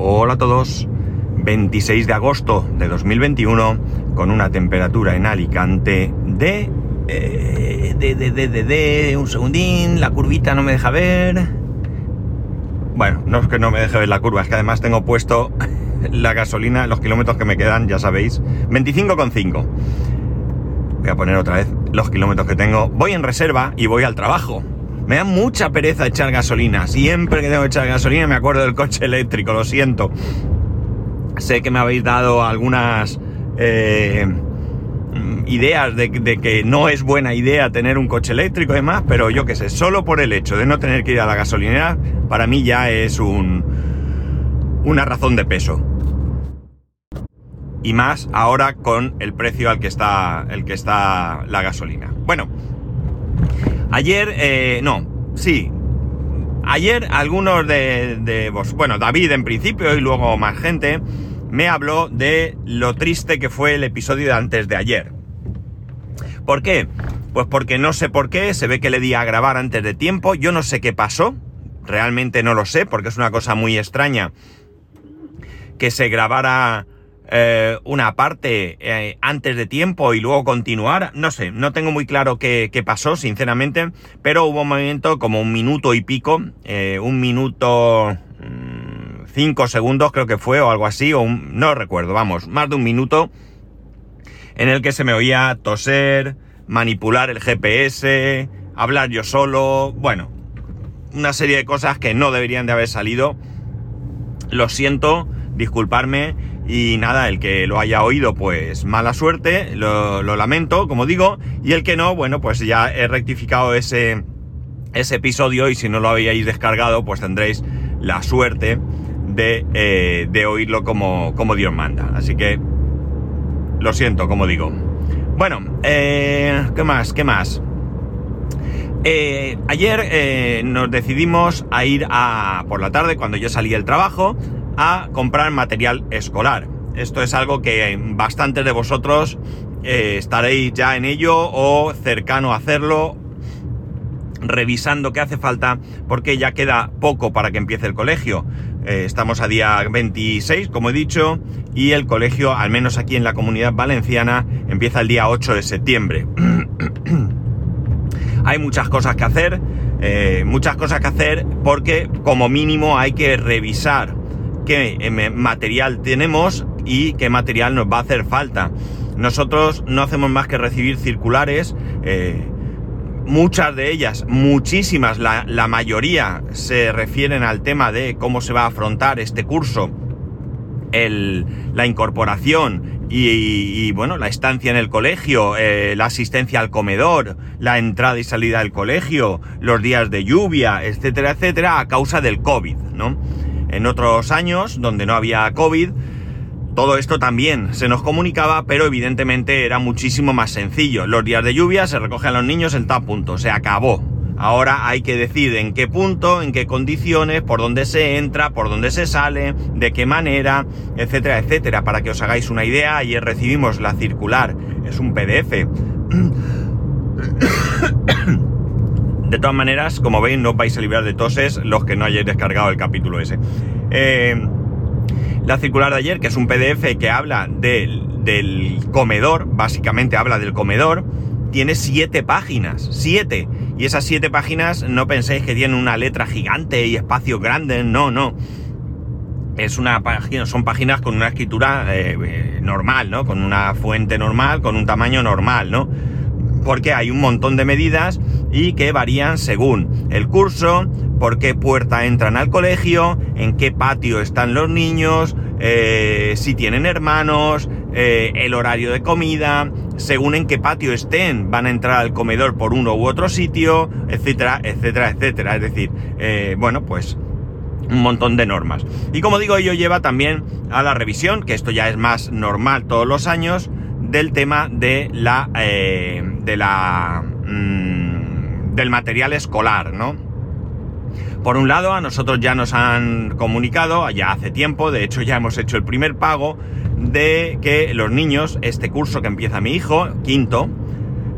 Hola a todos. 26 de agosto de 2021 con una temperatura en Alicante de, eh, de, de, de, de, de, un segundín, la curvita no me deja ver. Bueno, no es que no me deje ver la curva, es que además tengo puesto la gasolina, los kilómetros que me quedan, ya sabéis, 25,5. Voy a poner otra vez los kilómetros que tengo. Voy en reserva y voy al trabajo. Me da mucha pereza echar gasolina. Siempre que tengo que echar gasolina me acuerdo del coche eléctrico, lo siento. Sé que me habéis dado algunas eh, ideas de, que no es buena idea tener un coche eléctrico y demás, pero yo qué sé, solo por el hecho de no tener que ir a la gasolinera, para mí ya es un, una razón de peso. Y más ahora con el precio al que está, el que está la gasolina. Bueno, ayer, eh, no, sí, ayer algunos de, de vos, bueno, David en principio y luego más gente, me habló de lo triste que fue el episodio de antes de ayer. ¿Por qué? Pues porque no sé por qué, se ve que le di a grabar antes de tiempo, yo no sé qué pasó, realmente no lo sé, porque es una cosa muy extraña que se grabara eh, una parte eh, antes de tiempo y luego continuar. No sé, no tengo muy claro qué, pasó, sinceramente, pero hubo un momento como un minuto y pico, eh, un minuto mmm, cinco segundos creo que fue o algo así, o un, no recuerdo, vamos, más de un minuto en el que se me oía toser, manipular el GPS, hablar yo solo, bueno, una serie de cosas que no deberían de haber salido. Lo siento, disculparme y nada, el que lo haya oído pues mala suerte, lo, lamento, como digo, y el que no, bueno, pues ya he rectificado ese, ese episodio y si no lo habíais descargado pues tendréis la suerte de, eh, de oírlo como, como Dios manda. Así que lo siento, como digo. Bueno, eh, ¿qué más? ¿Qué más? Eh, ayer eh, nos decidimos a ir a, por la tarde, cuando yo salí del trabajo, a comprar material escolar. Esto es algo que bastantes de vosotros eh, estaréis ya en ello o cercano a hacerlo, revisando qué hace falta, porque ya queda poco para que empiece el colegio. Eh, estamos a día 26, como he dicho, y el colegio, al menos aquí en la comunidad valenciana, empieza el día 8 de septiembre. hay muchas cosas que hacer, eh, muchas cosas que hacer porque como mínimo hay que revisar qué eh, material tenemos y qué material nos va a hacer falta. Nosotros no hacemos más que recibir circulares, eh, muchas de ellas, muchísimas, la, la, mayoría se refieren al tema de cómo se va a afrontar este curso, el, la incorporación y, bueno, la estancia en el colegio, eh, la asistencia al comedor, la entrada y salida del colegio, los días de lluvia, etcétera, etcétera, a causa del COVID, ¿no? En otros años, donde no había COVID, todo esto también se nos comunicaba, pero evidentemente era muchísimo más sencillo. Los días de lluvia se recogen a los niños en tal punto, se acabó. Ahora hay que decir en qué punto, en qué condiciones, por dónde se entra, por dónde se sale, de qué manera, etcétera, etcétera. Para que os hagáis una idea, ayer recibimos la circular, es un PDF. De todas maneras, como veis, no os vais a librar de toses los que no hayáis descargado el capítulo ese. Eh, la circular de ayer, que es un PDF que habla del, del comedor, básicamente habla del comedor, tiene siete páginas, siete. Y esas siete páginas no penséis que tienen una letra gigante y espacios grandes, no, no. Es una página, son páginas con una escritura eh, normal, ¿no? Con una fuente normal, con un tamaño normal, ¿no? Porque hay un montón de medidas y que varían según el curso, por qué puerta entran al colegio, en qué patio están los niños, eh, si tienen hermanos, eh, el horario de comida, según en qué patio estén, van a entrar al comedor por uno u otro sitio, etcétera, etcétera, etcétera. Es decir, eh, bueno, pues un montón de normas. Y como digo, ello lleva también a la revisión, que esto ya es más normal todos los años, del tema de la, eh, mmm, del material escolar, ¿no? Por un lado, a nosotros ya nos han comunicado, ya hace tiempo, de hecho ya hemos hecho el primer pago, de que los niños, este curso que empieza mi hijo, quinto,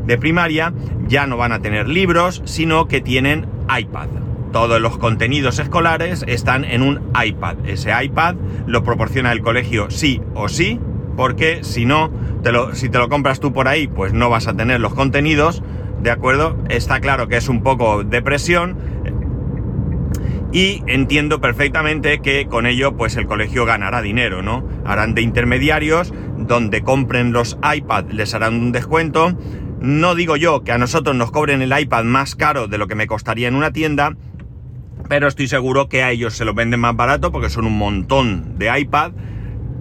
de primaria, ya no van a tener libros, sino que tienen iPad. todos los contenidos escolares están en un iPad. Ese iPad lo proporciona el colegio sí o sí, porque si no, te lo, si te lo compras tú por ahí, pues no vas a tener los contenidos, ¿de acuerdo? Está claro que es un poco de presión. Y entiendo perfectamente que con ello pues el colegio ganará dinero, ¿no? Harán de intermediarios, donde compren los iPad les harán un descuento. No digo yo que a nosotros nos cobren el iPad más caro de lo que me costaría en una tienda, pero estoy seguro que a ellos se lo venden más barato porque son un montón de iPad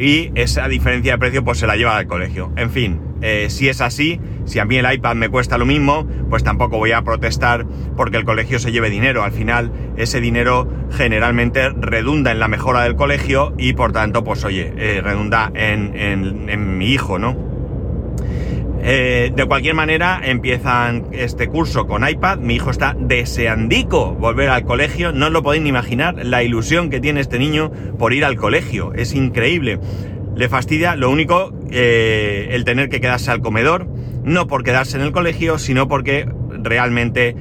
y esa diferencia de precio pues se la lleva al colegio. En fin, eh, si es así, si a mí el iPad me cuesta lo mismo, pues tampoco voy a protestar porque el colegio se lleve dinero. Al final, ese dinero generalmente redunda en la mejora del colegio y por tanto, pues oye, eh, redunda en, en mi hijo, ¿no? Eh, de cualquier manera, empiezan este curso con iPad. Mi hijo está deseandico volver al colegio. No os lo podéis ni imaginar la ilusión que tiene este niño por ir al colegio. Es increíble. Le fastidia lo único, eh, el tener que quedarse al comedor. No por quedarse en el colegio, sino porque realmente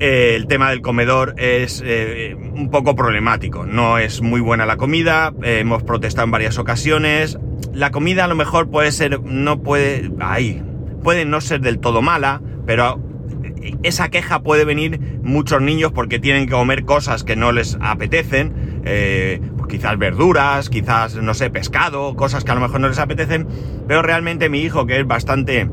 eh, el tema del comedor es un poco problemático. No es muy buena la comida. hemos protestado en varias ocasiones la comida a lo mejor puede ser, no puede, ay, puede no ser del todo mala, pero esa queja puede venir muchos niños porque tienen que comer cosas que no les apetecen, eh, pues quizás verduras, quizás, no sé, pescado, cosas que a lo mejor no les apetecen, pero realmente mi hijo, que es bastante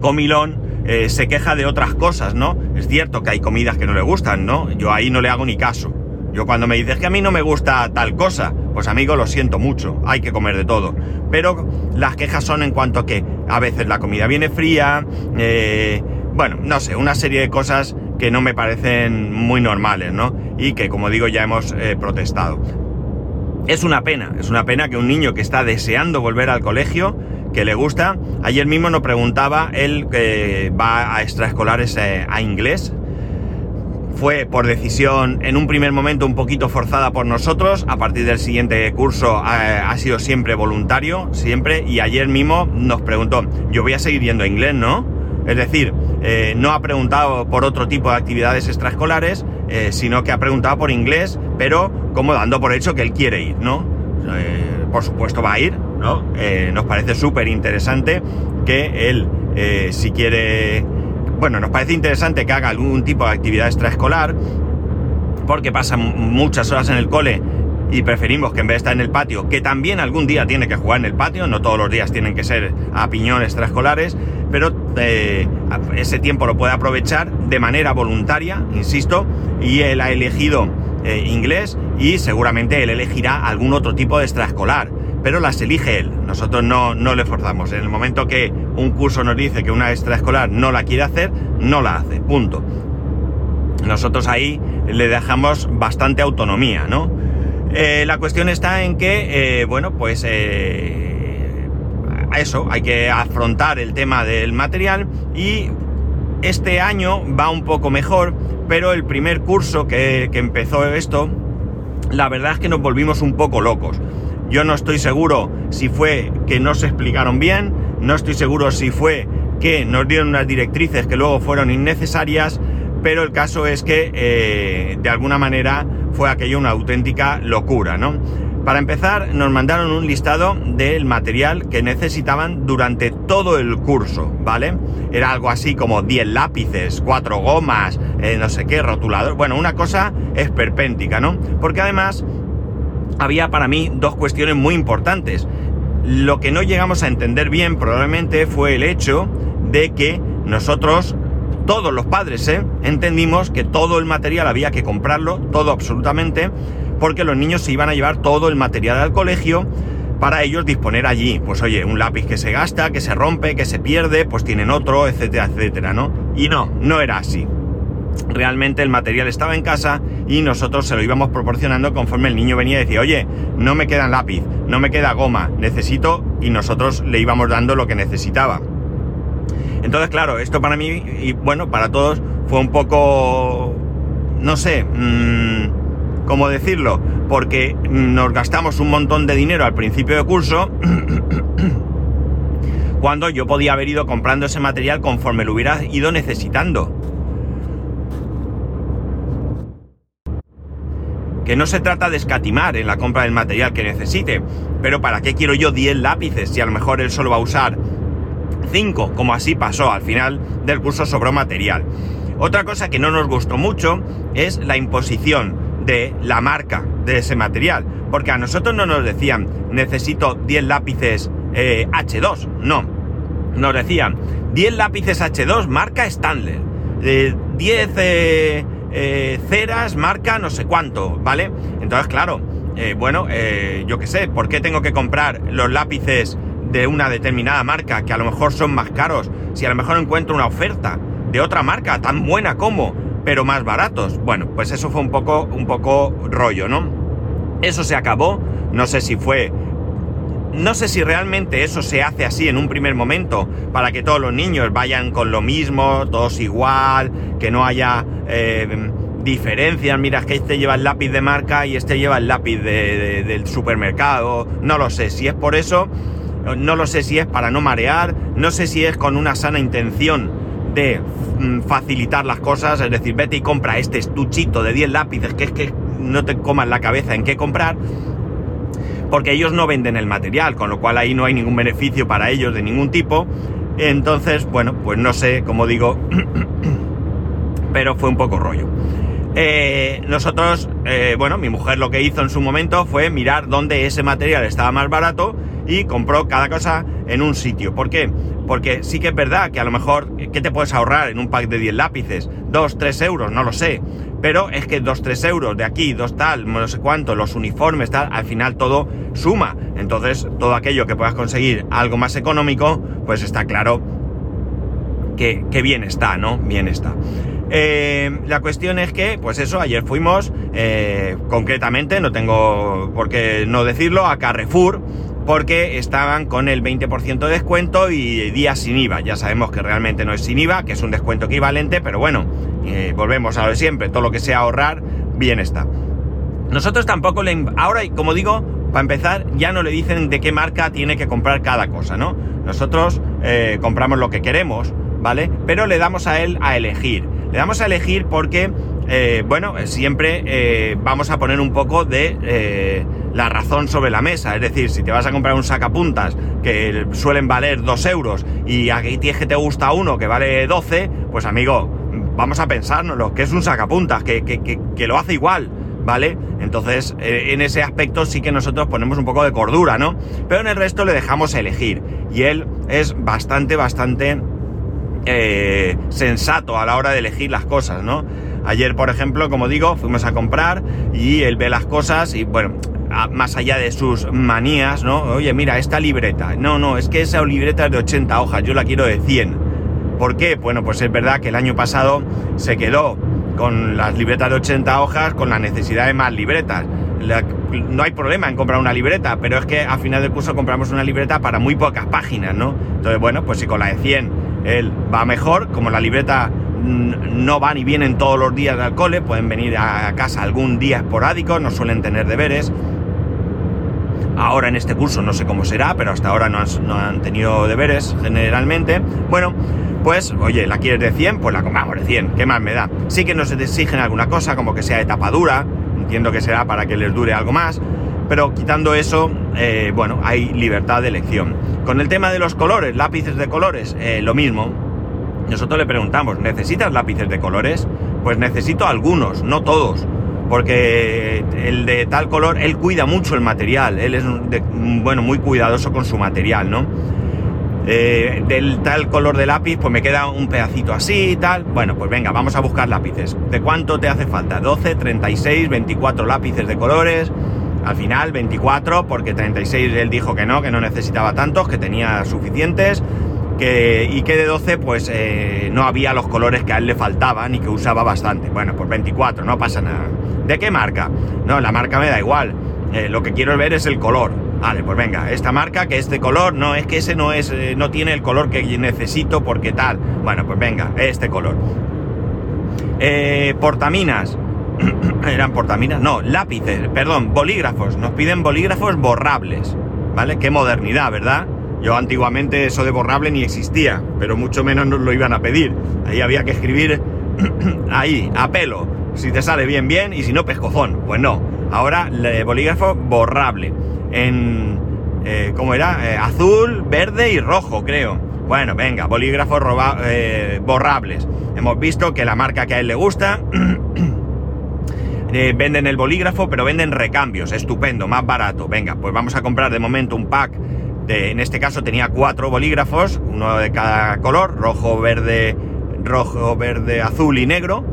comilón, eh, se queja de otras cosas, ¿no? Es cierto que hay comidas que no le gustan, ¿no? Yo ahí no le hago ni caso. Yo cuando me dices que a mí no me gusta tal cosa, pues amigo, lo siento mucho, hay que comer de todo. Pero las quejas son en cuanto a que a veces la comida viene fría, eh, bueno, no sé, una serie de cosas que no me parecen muy normales, ¿no? Y que como digo ya hemos eh, protestado. Es una pena, es una pena que un niño que está deseando volver al colegio, que le gusta, ayer mismo nos preguntaba, él que va a extraescolares eh, a inglés, fue por decisión en un primer momento un poquito forzada por nosotros, a partir del siguiente curso eh, ha, sido siempre voluntario, siempre, y ayer mismo nos preguntó, yo voy a seguir yendo a inglés, ¿no? Es decir, eh, no ha preguntado por otro tipo de actividades extraescolares, sino que ha preguntado por inglés, pero como dando por hecho que él quiere ir, ¿no? por supuesto va a ir, ¿no? nos parece súper interesante que él, si quiere bueno, nos parece interesante que haga algún tipo de actividad extraescolar, porque pasa muchas horas en el cole y preferimos que en vez de estar en el patio, que también algún día tiene que jugar en el patio, no todos los días tienen que ser a piñón extraescolares, pero eh, ese tiempo lo puede aprovechar de manera voluntaria, insisto, y él ha elegido eh, inglés y seguramente él elegirá algún otro tipo de extraescolar pero las elige él. Nosotros no, no le forzamos. En el momento que un curso nos dice que una extraescolar no la quiere hacer, no la hace. Punto. Nosotros ahí le dejamos bastante autonomía, ¿no? Eh, la cuestión está en que, eh, bueno, pues eh, eso, hay que afrontar el tema del material y este año va un poco mejor, pero el primer curso que, que empezó esto, la verdad es que nos volvimos un poco locos. Yo no estoy seguro si fue que no se explicaron bien, no estoy seguro si fue que nos dieron unas directrices que luego fueron innecesarias, pero el caso es que eh, de alguna manera fue aquello una auténtica locura, ¿no? Para empezar, nos mandaron un listado del material que necesitaban durante todo el curso, ¿vale? Era algo así como 10 lápices, 4 gomas, eh, no sé qué, rotulador. Bueno, una cosa esperpéntica, ¿no? Porque además había para mí dos cuestiones muy importantes. Lo que no llegamos a entender bien probablemente fue el hecho de que nosotros, todos los padres, ¿eh? entendimos que todo el material había que comprarlo, todo absolutamente, porque los niños se iban a llevar todo el material al colegio para ellos disponer allí. Pues oye, un lápiz que se gasta, que se rompe, que se pierde, pues tienen otro, etcétera, etcétera, ¿no? Y no, no era así realmente el material estaba en casa y nosotros se lo íbamos proporcionando conforme el niño venía y decía, oye, no me queda lápiz, no me queda goma, necesito y nosotros le íbamos dando lo que necesitaba. Entonces, claro, esto para mí y bueno, para todos fue un poco, no sé, mm, cómo decirlo, porque nos gastamos un montón de dinero al principio de curso. cuando yo podía haber ido comprando ese material conforme lo hubiera ido necesitando. Que no se trata de escatimar en la compra del material que necesite, pero ¿para qué quiero yo 10 lápices si a lo mejor él solo va a usar 5, como así pasó, al final del curso sobró material. Otra cosa que no nos gustó mucho es la imposición de la marca de ese material, porque a nosotros no nos decían necesito 10 lápices eh, H2, no, nos decían 10 lápices H2 marca Stanley, 10 eh, eh, ceras marca no sé cuánto, ¿vale? Entonces, claro, bueno, yo qué sé, ¿por qué tengo que comprar los lápices de una determinada marca que a lo mejor son más caros si a lo mejor encuentro una oferta de otra marca tan buena como pero más baratos. Bueno, pues eso fue un poco, un poco rollo, ¿no? Eso se acabó, no sé si fue... No sé si realmente eso se hace así en un primer momento para que todos los niños vayan con lo mismo, todos igual, que no haya eh, diferencias. Mira, que este lleva el lápiz de marca y este lleva el lápiz del supermercado. No lo sé. Si es por eso, no lo sé si es para no marear, no sé si es con una sana intención de mm, facilitar las cosas, es decir, vete y compra este estuchito de 10 lápices, que es que no te coman la cabeza en qué comprar, porque ellos no venden el material, con lo cual ahí no hay ningún beneficio para ellos de ningún tipo. Entonces, bueno, pues no sé, como digo, pero fue un poco rollo. Eh, nosotros, eh, bueno, mi mujer lo que hizo en su momento fue mirar dónde ese material estaba más barato y compró cada cosa en un sitio. ¿Por qué? Porque sí que es verdad que a lo mejor, ¿qué te puedes ahorrar en un pack de 10 lápices? 2, 3 euros, no lo sé. Pero es que 2, 3 euros de aquí, 2 tal, no sé cuánto, los uniformes, tal, al final todo suma. Entonces, todo aquello que puedas conseguir algo más económico, pues está claro que, bien está, ¿no? Bien está. Eh, la cuestión es que, pues eso, ayer fuimos, eh, concretamente, no tengo por qué no decirlo, a Carrefour porque estaban con el 20% de descuento y días sin IVA. Ya sabemos que realmente no es sin IVA, que es un descuento equivalente, pero bueno, eh, volvemos a lo de siempre, todo lo que sea ahorrar, bien está. Nosotros tampoco le... Ahora, como digo, para empezar, ya no le dicen de qué marca tiene que comprar cada cosa, ¿no? Nosotros eh, compramos lo que queremos, ¿vale? Pero le damos a él a elegir. Le damos a elegir porque, eh, bueno, siempre vamos a poner un poco de la razón sobre la mesa. Es decir, si te vas a comprar un sacapuntas que suelen valer 2 euros y aquí tienes que te gusta uno que vale 12, pues amigo, vamos a pensárnoslo, que es un sacapuntas, que, que, lo hace igual. ¿Vale? Entonces, eh, en ese aspecto sí que nosotros ponemos un poco de cordura, ¿no? Pero en el resto le dejamos elegir. Y él es bastante, bastante eh, sensato a la hora de elegir las cosas, ¿no? Ayer, por ejemplo, como digo, fuimos a comprar y él ve las cosas y, bueno, más allá de sus manías, ¿no? Oye, mira, esta libreta. No, no, es que esa libreta es de 80 hojas, yo la quiero de 100. ¿Por qué? Bueno, pues es verdad que el año pasado se quedó con las libretas de 80 hojas con la necesidad de más libretas. no hay problema en comprar una libreta, pero es que a final del curso compramos una libreta para muy pocas páginas, ¿no? Entonces, bueno, pues si con la de 100 él va mejor, como la libreta no van y vienen todos los días del cole, pueden venir a casa algún día esporádico, no suelen tener deberes, Ahora en este curso no sé cómo será, pero hasta ahora no han, tenido deberes generalmente. Bueno, pues oye, ¿la quieres de 100? Pues la compramos de 100. ¿Qué más me da? Sí que nos exigen alguna cosa, como que sea de tapadura. Entiendo que será para que les dure algo más. Pero quitando eso, eh, bueno, hay libertad de elección. Con el tema de los colores, lápices de colores, eh, lo mismo. Nosotros le preguntamos, ¿necesitas lápices de colores? Pues necesito algunos, no todos porque el de tal color, él cuida mucho el material, él es bueno, muy cuidadoso con su material, ¿no? Eh, del tal color de lápiz, pues me queda un pedacito así y tal. Bueno, pues venga, vamos a buscar lápices. ¿De cuánto te hace falta? 12, 36, 24 lápices de colores. Al final, 24, porque 36 él dijo que no, que no necesitaba tantos, que tenía suficientes. Que, y que de 12 pues eh, no había los colores que a él le faltaban y que usaba bastante. Bueno, pues 24, no pasa nada. ¿De qué marca? No, la marca me da igual. Eh, lo que quiero ver es el color. Vale, pues venga, esta marca que este color, no, es que ese no es, eh, no tiene el color que necesito porque tal. Bueno, pues venga, este color. Portaminas. ¿Eran portaminas? No, lápices, perdón, bolígrafos. Nos piden bolígrafos borrables. ¿Vale? Qué modernidad, ¿verdad? Yo antiguamente eso de borrable ni existía, pero mucho menos nos lo iban a pedir. Ahí había que escribir ahí, a pelo Si te sale bien, bien, y si no, pescozón. Pues no. Ahora, bolígrafo borrable. En, eh, ¿cómo era? Eh, azul, verde y rojo, creo. Bueno, venga, bolígrafos eh, borrables. Hemos visto que la marca que a él le gusta venden el bolígrafo, pero venden recambios. Estupendo, más barato. Venga, pues vamos a comprar de momento un pack. En este caso tenía cuatro bolígrafos, uno de cada color, rojo, verde, rojo, verde, azul y negro.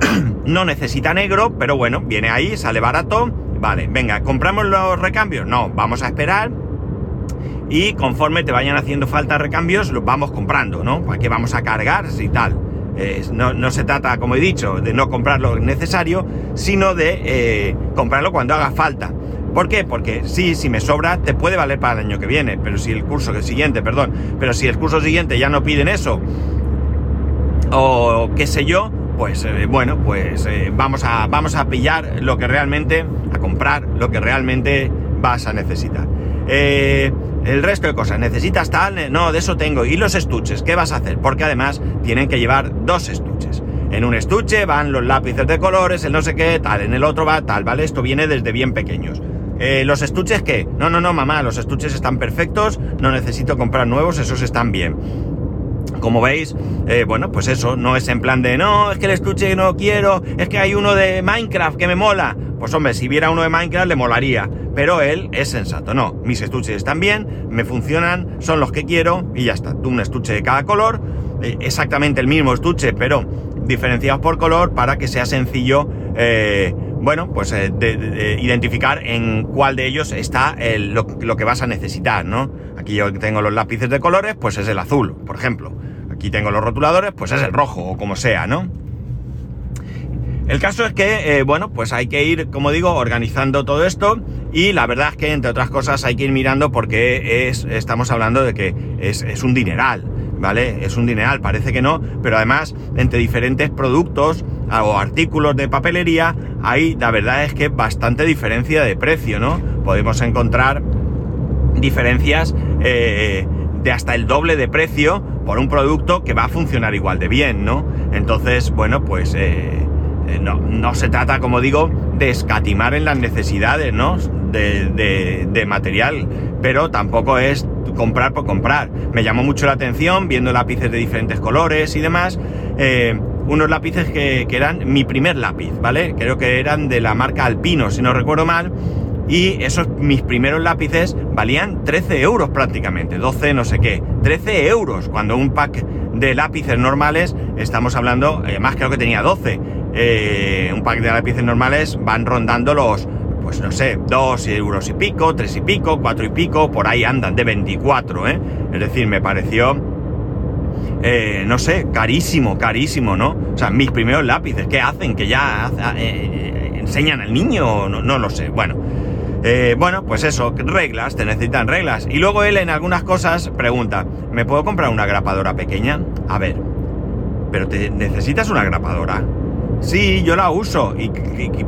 no necesita negro, pero bueno, viene ahí, sale barato. Vale, venga, ¿compramos los recambios? No, vamos a esperar. Y conforme te vayan haciendo falta recambios, los vamos comprando, ¿no? ¿Para qué vamos a cargar y tal? no, se trata, como he dicho, de no comprar lo necesario, sino de eh, comprarlo cuando haga falta. ¿Por qué? Porque sí, si me sobra, te puede valer para el año que viene, pero si el curso siguiente, perdón, pero si el curso siguiente ya no piden eso, o qué sé yo, pues eh, bueno, pues eh, vamos, a, vamos a pillar lo que realmente, a comprar lo que realmente vas a necesitar. Eh, el resto de cosas, necesitas tal, no, de eso tengo. Y los estuches, ¿qué vas a hacer? Porque además tienen que llevar dos estuches. En un estuche van los lápices de colores, el no sé qué, tal, en el otro va tal, ¿vale? Esto viene desde bien pequeños. ¿Los estuches qué? No, no, no, mamá, los estuches están perfectos, no necesito comprar nuevos, esos están bien como veis, eh, bueno, pues eso, no es en plan de, no, es que el estuche no quiero, es que hay uno de Minecraft que me mola. Pues hombre, si viera uno de Minecraft le molaría, pero él es sensato, no, mis estuches están bien, me funcionan, son los que quiero y ya está. Tú un estuche de cada color, eh, exactamente el mismo estuche, pero diferenciados por color para que sea sencillo, eh, bueno, pues de, identificar en cuál de ellos está lo, lo que vas a necesitar, ¿no? Aquí yo tengo los lápices de colores, pues es el azul, por ejemplo. Aquí tengo los rotuladores, pues es el rojo o como sea, ¿no? El caso es que, eh, bueno, pues hay que ir, como digo, organizando todo esto y la verdad es que, entre otras cosas, hay que ir mirando porque es, estamos hablando de que es, es un dineral, ¿vale? Es un dineral, parece que no, pero además, entre diferentes productos o artículos de papelería, hay, la verdad es que bastante diferencia de precio, ¿no? Podemos encontrar diferencias eh, de hasta el doble de precio por un producto que va a funcionar igual de bien, ¿no? Entonces, bueno, pues eh, eh, no, se trata, como digo, de escatimar en las necesidades, ¿no? De, material, pero tampoco es comprar por comprar. Me llamó mucho la atención viendo lápices de diferentes colores y demás. Eh, unos lápices que, que, eran mi primer lápiz, ¿vale? Creo que eran de la marca Alpino, si no recuerdo mal. Y esos mis primeros lápices valían 13 euros prácticamente, 12 no sé qué, 13 euros, cuando un pack de lápices normales, estamos hablando, además creo que tenía 12, eh, un pack de lápices normales van rondando los, pues no sé, 2 euros y pico, 3 y pico, 4 y pico, por ahí andan, de 24, ¿eh? Es decir, me pareció, eh, no sé, carísimo, carísimo, ¿no? O sea, mis primeros lápices, ¿qué hacen? ¿Que ya eh, enseñan al niño? No, no lo sé, bueno. Eh, bueno, pues eso, reglas, te necesitan reglas. Y luego él en algunas cosas pregunta, ¿me puedo comprar una grapadora pequeña? A ver, pero te necesitas una grapadora. Sí, yo la uso, y,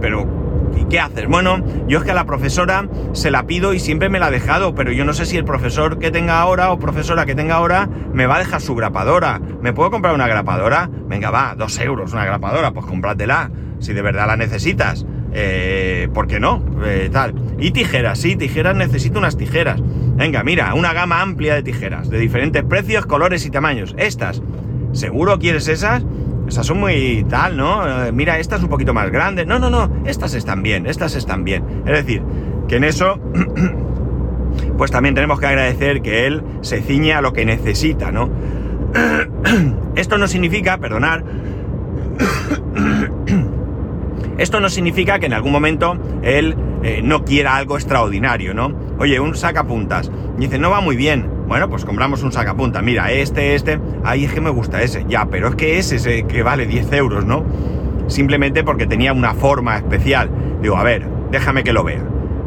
pero ¿y qué haces? Bueno, yo es que a la profesora se la pido y siempre me la ha dejado, pero yo no sé si el profesor que tenga ahora o profesora que tenga ahora me va a dejar su grapadora. ¿Me puedo comprar una grapadora? Venga, va, dos euros una grapadora, pues cómpratela, si de verdad la necesitas. Eh, ¿Por qué no? Eh, tal. Y tijeras, sí, tijeras, necesito unas tijeras. Venga, mira, una gama amplia de tijeras, de diferentes precios, colores y tamaños. Estas, ¿seguro quieres esas? Esas son muy tal, ¿no? Eh, mira, estas un poquito más grandes. No, no, no, estas están bien, estas están bien. Es decir, que en eso, pues también tenemos que agradecer que él se ciñe a lo que necesita, ¿no? Esto no significa, perdonar, esto no significa que en algún momento él eh, no quiera algo extraordinario, ¿no? Oye, un sacapuntas. dice, no va muy bien. Bueno, pues compramos un sacapuntas. Mira, este, este. Ay, es que me gusta ese. Ya, pero es que ese, ese que vale 10 euros, ¿no? Simplemente porque tenía una forma especial. Digo, a ver, déjame que lo vea.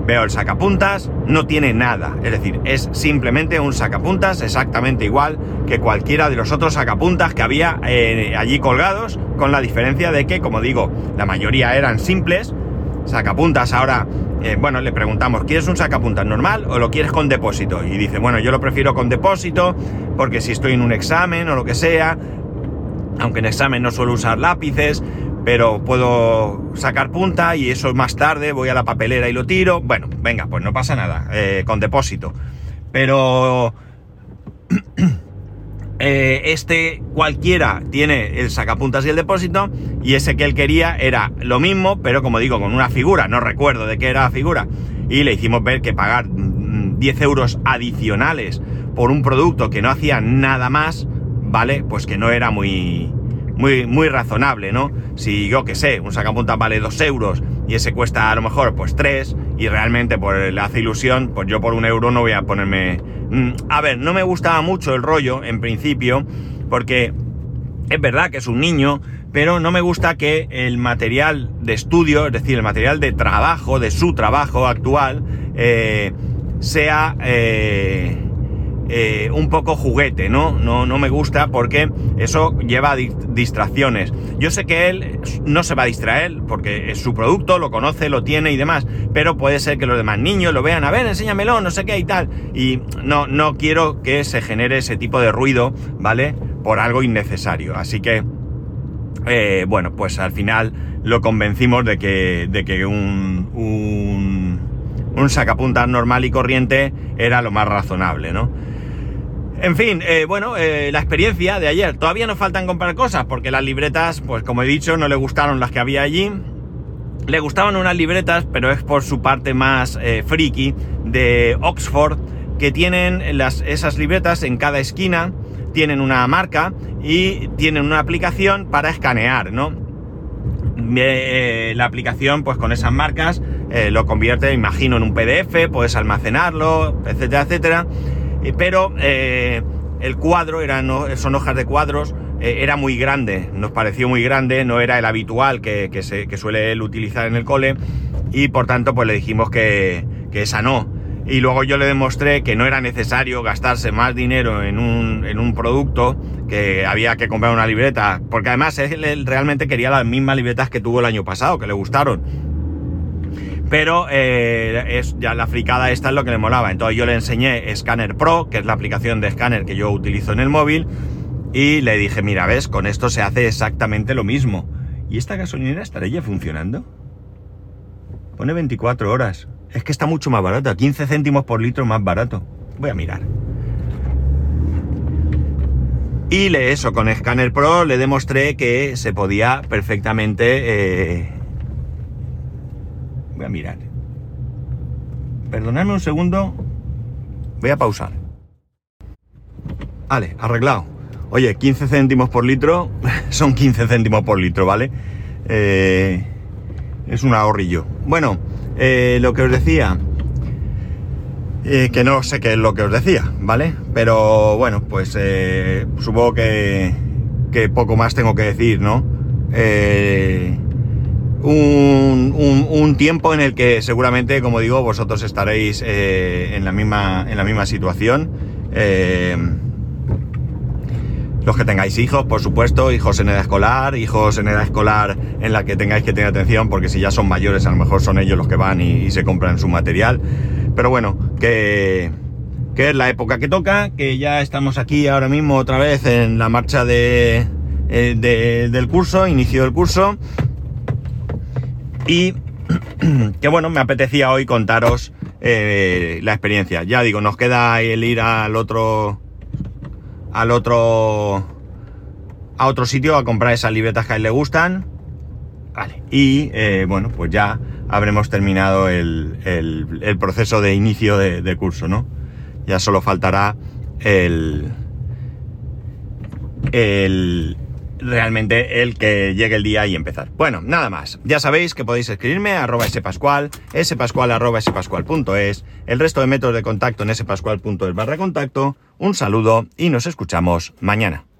Veo el sacapuntas, no tiene nada. Es decir, es simplemente un sacapuntas exactamente igual que cualquiera de los otros sacapuntas que había eh, allí colgados, con la diferencia de que, como digo, la mayoría eran simples. Sacapuntas ahora, eh, bueno, le preguntamos, ¿quieres un sacapuntas normal o lo quieres con depósito? Y dice, bueno, yo lo prefiero con depósito porque si estoy en un examen o lo que sea, aunque en examen no suelo usar lápices, pero puedo sacar punta y eso más tarde voy a la papelera y lo tiro. Bueno, venga, pues no pasa nada, eh, con depósito. Pero eh, este cualquiera tiene el sacapuntas y el depósito y ese que él quería era lo mismo, pero como digo, con una figura, no recuerdo de qué era la figura. Y le hicimos ver que pagar 10 mm, euros adicionales por un producto que no hacía nada más, ¿vale? Pues que no era muy, muy, muy razonable, ¿no? Si yo que sé, un sacapuntas vale 2 euros y ese cuesta a lo mejor pues 3 y realmente por le hace ilusión, pues yo por un euro no voy a ponerme... Mm, a ver, no me gustaba mucho el rollo en principio porque es verdad que es un niño, pero no me gusta que el material de estudio, es decir, el material de trabajo, de su trabajo actual, eh, sea... Eh, eh, un poco juguete, ¿no? ¿no? No me gusta porque eso lleva a distracciones. Yo sé que él no se va a distraer porque es su producto, lo conoce, lo tiene y demás, pero puede ser que los demás niños lo vean, a ver, enséñamelo, no sé qué y tal. Y no, no quiero que se genere ese tipo de ruido, ¿vale? Por algo innecesario. Así que, eh, bueno, pues al final lo convencimos de que, de que un, un, un sacapuntas normal y corriente era lo más razonable, ¿no? En fin, eh, bueno, eh, la experiencia de ayer. Todavía nos faltan comprar cosas porque las libretas, pues como he dicho, no le gustaron las que había allí. Le gustaban unas libretas, pero es por su parte más eh, friki de Oxford, que tienen las, esas libretas en cada esquina, tienen una marca y tienen una aplicación para escanear, ¿no? la aplicación, pues con esas marcas, lo convierte, imagino, en un PDF, puedes almacenarlo, etcétera, etcétera pero eh, el cuadro, eran, son hojas de cuadros, eh, era muy grande, nos pareció muy grande, no era el habitual que, se, suele él utilizar en el cole y por tanto pues le dijimos que, esa no. Y luego yo le demostré que no era necesario gastarse más dinero en un, en un producto, que había que comprar una libreta, porque además él realmente quería las mismas libretas que tuvo el año pasado, que le gustaron pero eh, es ya la fricada esta es lo que le molaba. Entonces yo le enseñé Scanner Pro, que es la aplicación de escáner que yo utilizo en el móvil, y le dije, mira, ves, con esto se hace exactamente lo mismo. ¿Y esta gasolinera estará ya funcionando? Pone 24 horas. Es que está mucho más barato, 15 céntimos por litro más barato. Voy a mirar. Y le eso, con Scanner Pro le demostré que se podía perfectamente... Eh, Voy a mirar. Perdonadme un segundo. Voy a pausar. Vale, arreglado. Oye, 15 céntimos por litro son 15 céntimos por litro, ¿vale? Eh, es un ahorrillo. Bueno, eh, lo que os decía, eh, que no sé qué es lo que os decía, ¿vale? Pero bueno, pues supongo que, que, poco más tengo que decir, ¿no? Un, tiempo en el que seguramente, como digo, vosotros estaréis eh, en, la misma, en la misma situación. Eh, los que tengáis hijos, por supuesto, hijos en edad escolar, hijos en edad escolar en la que tengáis que tener atención, porque si ya son mayores, a lo mejor son ellos los que van y, se compran su material. Pero bueno, que, que, es la época que toca, que ya estamos aquí ahora mismo otra vez en la marcha de, eh, del curso, inicio del curso. Y que bueno, me apetecía hoy contaros eh, la experiencia. Ya digo, nos queda el ir al otro. al otro. a otro sitio a comprar esas libretas que a él le gustan. Vale. Y eh, bueno, pues ya habremos terminado el, el, proceso de inicio de, de, curso, ¿no? Ya solo faltará el. el realmente el que llegue el día y empezar. Bueno, nada más. Ya sabéis que podéis escribirme a arroba spascual, spascual arroba spascual.es, el resto de métodos de contacto en spascual.es barra contacto. Un saludo y nos escuchamos mañana.